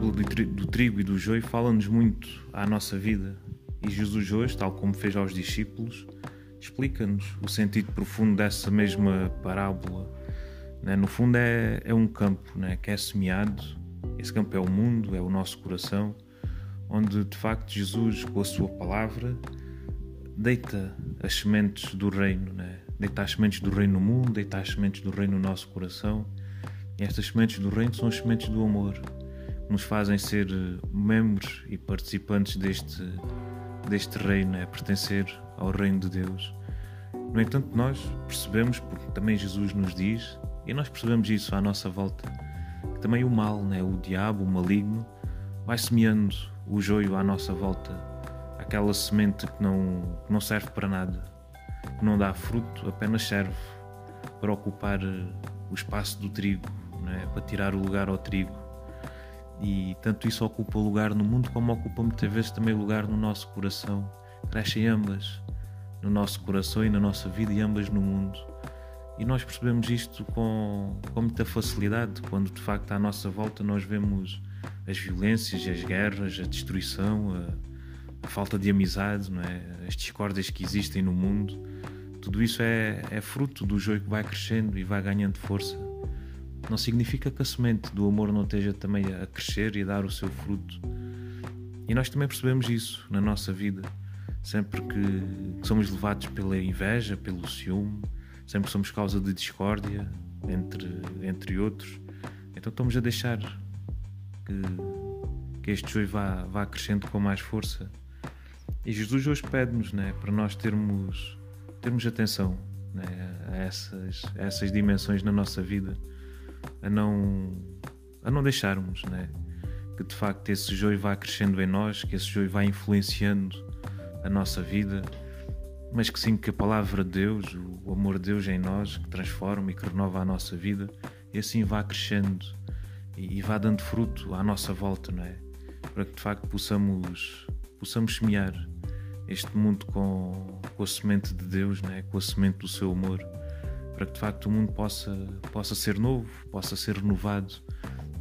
parábola do trigo e do joio fala-nos muito à nossa vida. E Jesus hoje, tal como fez aos discípulos, explica-nos o sentido profundo dessa mesma parábola. Né? No fundo é, é um campo né? que é semeado, esse campo é o mundo, é o nosso coração, onde de facto Jesus, com a sua palavra, deita as sementes do reino, né? deita as sementes do reino no mundo, deita as sementes do reino no nosso coração. E estas sementes do reino são as sementes do amor, nos fazem ser membros e participantes deste, deste reino, é pertencer ao reino de Deus. No entanto, nós percebemos, porque também Jesus nos diz, e nós percebemos isso à nossa volta, que também o mal, né, o diabo, o maligno, vai semeando o joio à nossa volta, aquela semente que não, que não serve para nada, que não dá fruto, apenas serve para ocupar eh, o espaço do trigo, né, para tirar o lugar ao trigo. E tanto isso ocupa lugar no mundo, como ocupa muitas vezes também lugar no nosso coração. Crescem ambas no nosso coração e na nossa vida, e ambas no mundo. E nós percebemos isto com, com muita facilidade, quando de facto à nossa volta nós vemos as violências, as guerras, a destruição, a, a falta de amizade, não é? as discórdias que existem no mundo. Tudo isso é, é fruto do joio que vai crescendo e vai ganhando força. Não significa que a semente do amor não esteja também a crescer e a dar o seu fruto. E nós também percebemos isso na nossa vida. Sempre que somos levados pela inveja, pelo ciúme, sempre somos causa de discórdia entre, entre outros. Então estamos a deixar que, que este joio vá, vá crescendo com mais força. E Jesus hoje pede-nos né, para nós termos, termos atenção né, a, essas, a essas dimensões na nossa vida, a não, a não deixarmos né, que de facto esse joio vá crescendo em nós, que esse joio vá influenciando a nossa vida mas que sim que a palavra de Deus, o amor de Deus em nós, que transforma e que renova a nossa vida, e assim vá crescendo e, e vá dando fruto à nossa volta, não é? Para que de facto possamos, possamos semear este mundo com, com a semente de Deus, não é? com a semente do seu amor, para que de facto o mundo possa, possa ser novo, possa ser renovado,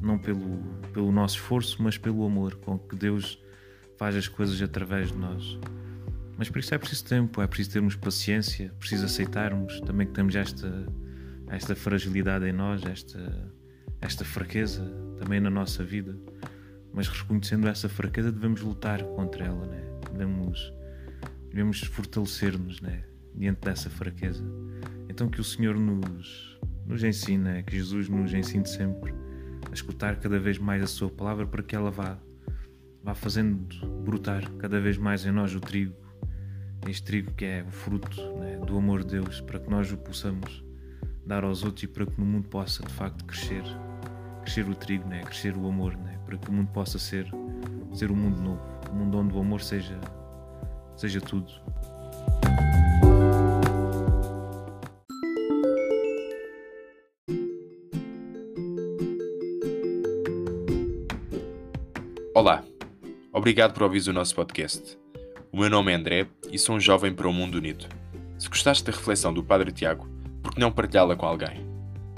não pelo, pelo nosso esforço, mas pelo amor com que Deus faz as coisas através de nós. Mas por isso é preciso tempo, é preciso termos paciência, preciso aceitarmos também que temos esta, esta fragilidade em nós, esta, esta fraqueza também na nossa vida. Mas reconhecendo essa fraqueza, devemos lutar contra ela, né? devemos, devemos fortalecer-nos né? diante dessa fraqueza. Então, que o Senhor nos, nos ensine, que Jesus nos ensine sempre a escutar cada vez mais a Sua palavra para que ela vá, vá fazendo brotar cada vez mais em nós o trigo este trigo que é o fruto né, do amor de Deus, para que nós o possamos dar aos outros e para que no mundo possa de facto crescer, crescer o trigo, né, crescer o amor, né, para que o mundo possa ser, ser um mundo novo, um mundo onde o amor seja, seja tudo. Olá, obrigado por ouvir o nosso podcast. O meu nome é André e sou um jovem para o mundo unido. Se gostaste da reflexão do Padre Tiago, por que não partilhá-la com alguém?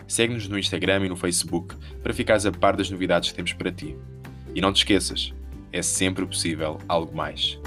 Segue-nos no Instagram e no Facebook para ficares a par das novidades que temos para ti. E não te esqueças, é sempre possível algo mais.